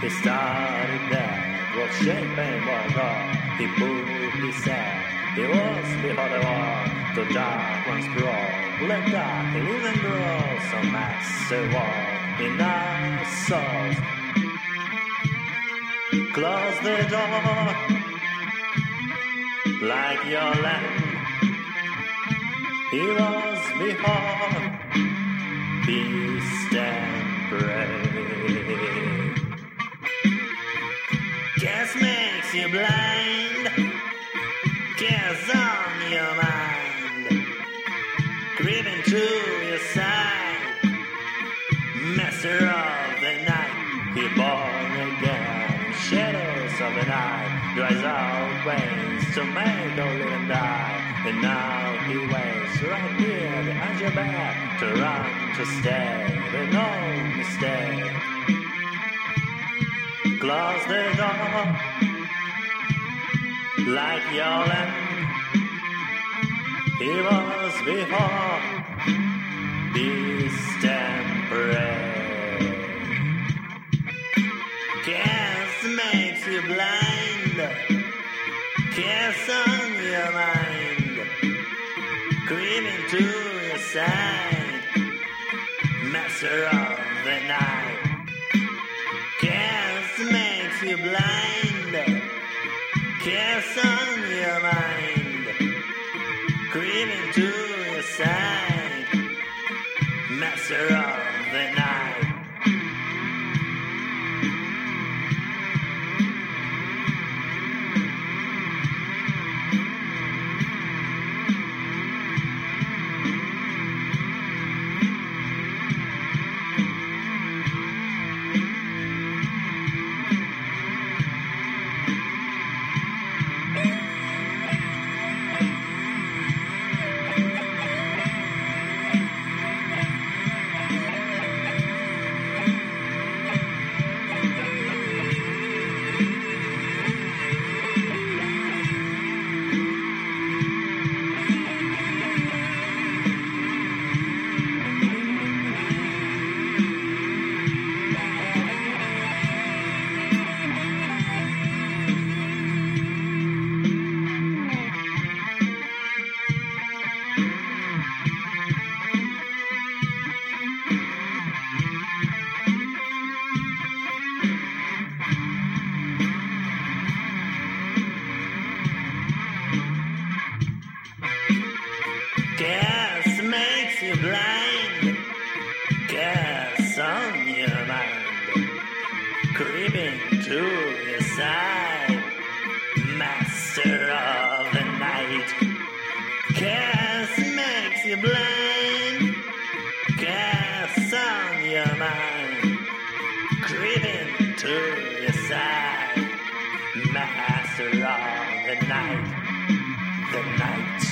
He started there, was shaping what all. He moved he said, he was before the wall. The dark ones brawl, let dark, he even grow some massive wall in our souls. Close the door like your lamp. He was before beast and prey. Makes you blind. Guess on your mind. Creeping to your side. Master of the night. He born again. Shadows of the night. Dries out veins to make a living die. And now he waits right here behind your back to run to stay with no mistake. Close the door like lamb. He was before prey. Guess makes you blind. Kiss on your mind, creeping to your side, master of the night. Kiss makes you blind, kiss on your mind, creeping to your side, master of the night. to your side, master of the night, the night.